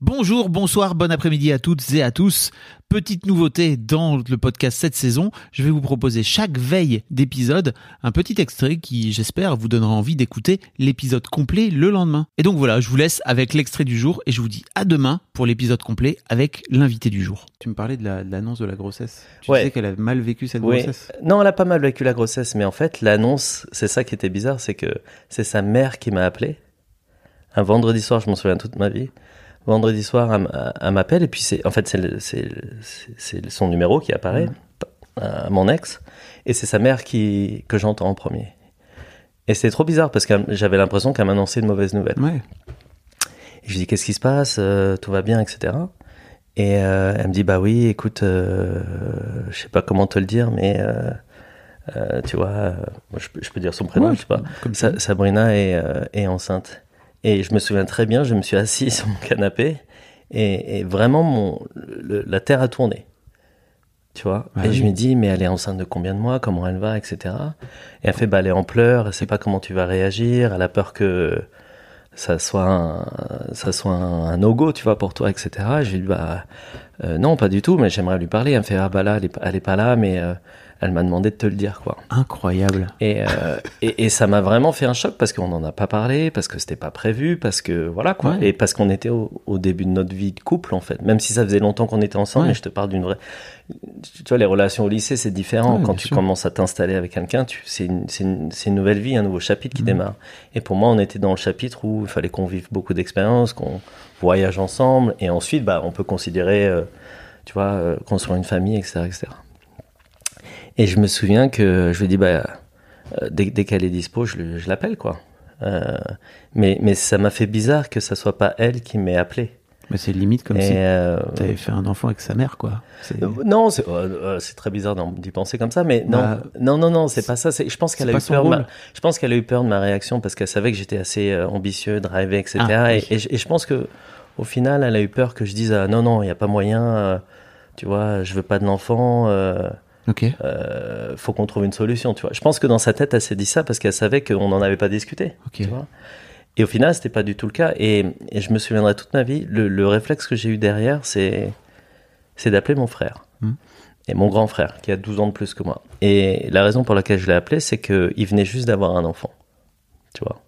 Bonjour, bonsoir, bon après-midi à toutes et à tous. Petite nouveauté dans le podcast cette saison, je vais vous proposer chaque veille d'épisode un petit extrait qui, j'espère, vous donnera envie d'écouter l'épisode complet le lendemain. Et donc voilà, je vous laisse avec l'extrait du jour et je vous dis à demain pour l'épisode complet avec l'invité du jour. Tu me parlais de la- de l'annonce de, la grossesse. Tu Ouais. sais qu'elle a mal vécu cette Oui. grossesse Non, elle a pas mal vécu la grossesse, mais en fait, l'annonce, c'est ça qui était bizarre, c'est que c'est sa mère qui m'a appelé. Un vendredi soir, je m'en souviens toute ma vie. Vendredi soir, elle, elle m'appelle, et puis c'est, en fait, c'est, c'est, c'est- c'est son numéro qui apparaît, à mon ex, et c'est sa mère qui, que j'entends en premier. Et c'était trop bizarre parce que j'avais l'impression qu'elle m'annonçait une mauvaise nouvelle. Ouais. Et je lui dis qu'est-ce qui se passe, Euh, tout va bien, etc. Et euh, elle me dit bah oui, écoute, euh, je sais pas comment te le dire, mais euh, tu vois, je, peux- je peux dire son prénom, Ouais, je sais pas. comme. Sabrina est, est enceinte. Et je me souviens très bien, je me suis assis sur mon canapé et, et vraiment mon, le- la terre a tourné. Tu vois? Ah Et oui. je me dis, mais elle est enceinte de combien de mois? Comment elle va? Etc. Et elle fait, bah, elle est en pleurs, elle sait pas comment tu vas réagir, elle a peur que ça soit un, ça soit un, no-go, tu vois, pour toi, etc. Et je lui dis, bah, euh, non, pas du tout, mais j'aimerais lui parler. Elle me fait, ah bah là, elle est, pas- elle est pas là, mais euh, elle m'a demandé de te le dire, quoi. Incroyable. Et, euh, et, et ça m'a vraiment fait un choc parce qu'on n'en a pas parlé, parce que c'était pas prévu, parce que voilà quoi, Ouais. et parce qu'on était au, au début de notre vie de couple en fait. Même si ça faisait longtemps qu'on était ensemble, Ouais. mais je te parle d'une vraie. Tu vois, les relations au lycée c'est différent. Ouais, Quand tu sûr. commences à t'installer avec quelqu'un, tu c'est une, une, nouvelle vie, un nouveau chapitre qui Mhm. démarre. Et pour moi, on était dans le chapitre où il fallait qu'on vive beaucoup d'expériences, qu'on voyage ensemble, et ensuite, bah, on peut considérer, euh, tu vois, euh, construire une famille, etc., etc. Et je me souviens que je lui ai dit, bah, euh, dès, dès qu'elle est dispo, je, le- je l'appelle, quoi. Euh, mais, mais ça m'a fait bizarre que ça soit pas elle qui m'ait appelé. Mais c'est limite comme Et, si euh, t'avais fait un enfant avec sa mère, quoi. Euh, non, c'est euh, très bizarre d'y penser comme ça, mais non, Bah, non, non, non, c'est pas ça. Je pense qu'elle a eu peur. de ma- rôle. je pense qu'elle a eu peur de ma réaction parce qu'elle savait que j'étais assez ambitieux, drivé, etc. Ah, et, oui. et je- et je pense que au final, elle a eu peur que je dise ah, non, non, il y a pas moyen. tu vois, je veux pas de l'enfant. Ok. euh, faut qu'on trouve une solution. Tu vois. Je pense que dans sa tête, elle s'est dit ça parce qu'elle savait qu'on n'en avait pas discuté. Tu vois. Et au final, c'était pas du tout le cas. Et, et je me souviendrai toute ma vie. Le, le réflexe que j'ai eu derrière, c'est c'est d'appeler mon frère. Hmm. Et mon grand frère, qui a 12 ans de plus que moi. Et la raison pour laquelle je l'ai appelé, c'est qu'il venait juste d'avoir un enfant. Tu vois.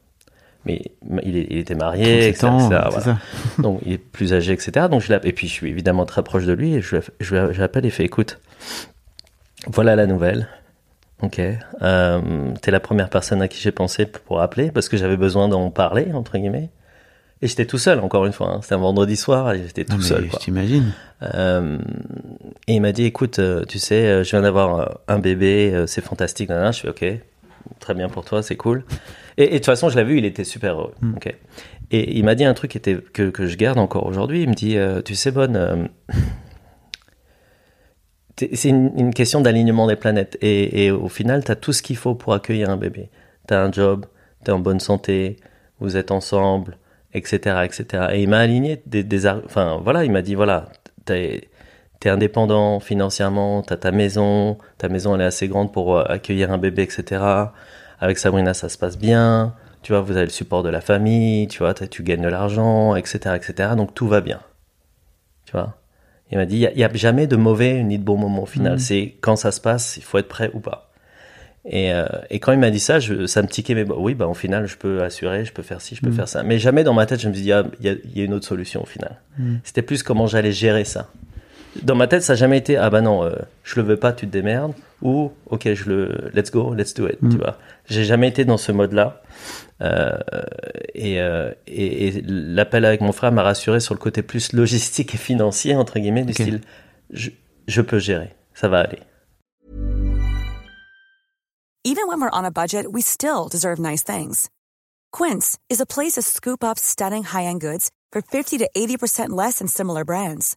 Mais il, était marié, 37 etc. ans, etc., c'est voilà. ça. Donc il est plus âgé, etc. Donc je. Et puis je suis évidemment très proche de lui. Et je, je, je l'appelle et fait écoute, voilà la nouvelle. Ok. Euh, T'es la première personne à qui j'ai pensé pour appeler parce que j'avais besoin d'en parler, entre guillemets. Et j'étais tout seul, encore une fois. hein. C'était un vendredi soir et j'étais tout seul. je t'imagine. Euh, et il m'a dit écoute, euh, tu sais, je viens d'avoir un bébé, c'est fantastique. nanana. Je fais ok, très bien pour toi, c'est cool. Et, et de toute façon, je l'ai vu, il était super heureux. Mm. Ok. Et il m'a dit un truc qui était, que, que je garde encore aujourd'hui. Il me dit euh, tu sais, Bonne, euh, c'est une, question d'alignement des planètes. Et, au final, tu as tout ce qu'il faut pour accueillir un bébé. Tu as un job, tu es en bonne santé, vous êtes ensemble, etc. etc. Et il m'a aligné des, Enfin, voilà, il m'a dit voilà, t'es es indépendant financièrement, tu as ta maison, ta maison elle est assez grande pour euh, accueillir un bébé, etc. Avec Sabrina, ça se passe bien. Tu vois, vous avez le support de la famille, tu vois, t'as- tu gagnes de l'argent, etc., etc. Donc tout va bien. Tu vois? Il m'a dit, il n'y a, jamais de mauvais ni de bon moment au final. Mhm. C'est quand ça se passe, il faut être prêt ou pas. Et, euh, et quand il m'a dit ça, je, ça me tiquait, mais bah, oui, bah, au final, je peux assurer, je peux faire ci, je peux Mhm. faire ça. Mais jamais dans ma tête, je me suis dit, ah, il y, a, il y a une autre solution au final. Mhm. C'était plus comment j'allais gérer ça. Dans ma tête, ça n'a jamais été, ah bah non, euh, je le veux pas, tu te démerdes, ou ok, je le, let's go, let's do it, Mhm. tu vois. J'ai jamais été dans ce mode-là. Euh, et, euh, et, et l'appel avec mon frère m'a rassuré sur le côté plus logistique et financier, entre guillemets, du Ok. style, je, je peux gérer, ça va aller. Even when we're on a budget, we still deserve nice things. Quince is a place to scoop up stunning high-end goods for 50 to 80% less than similar brands.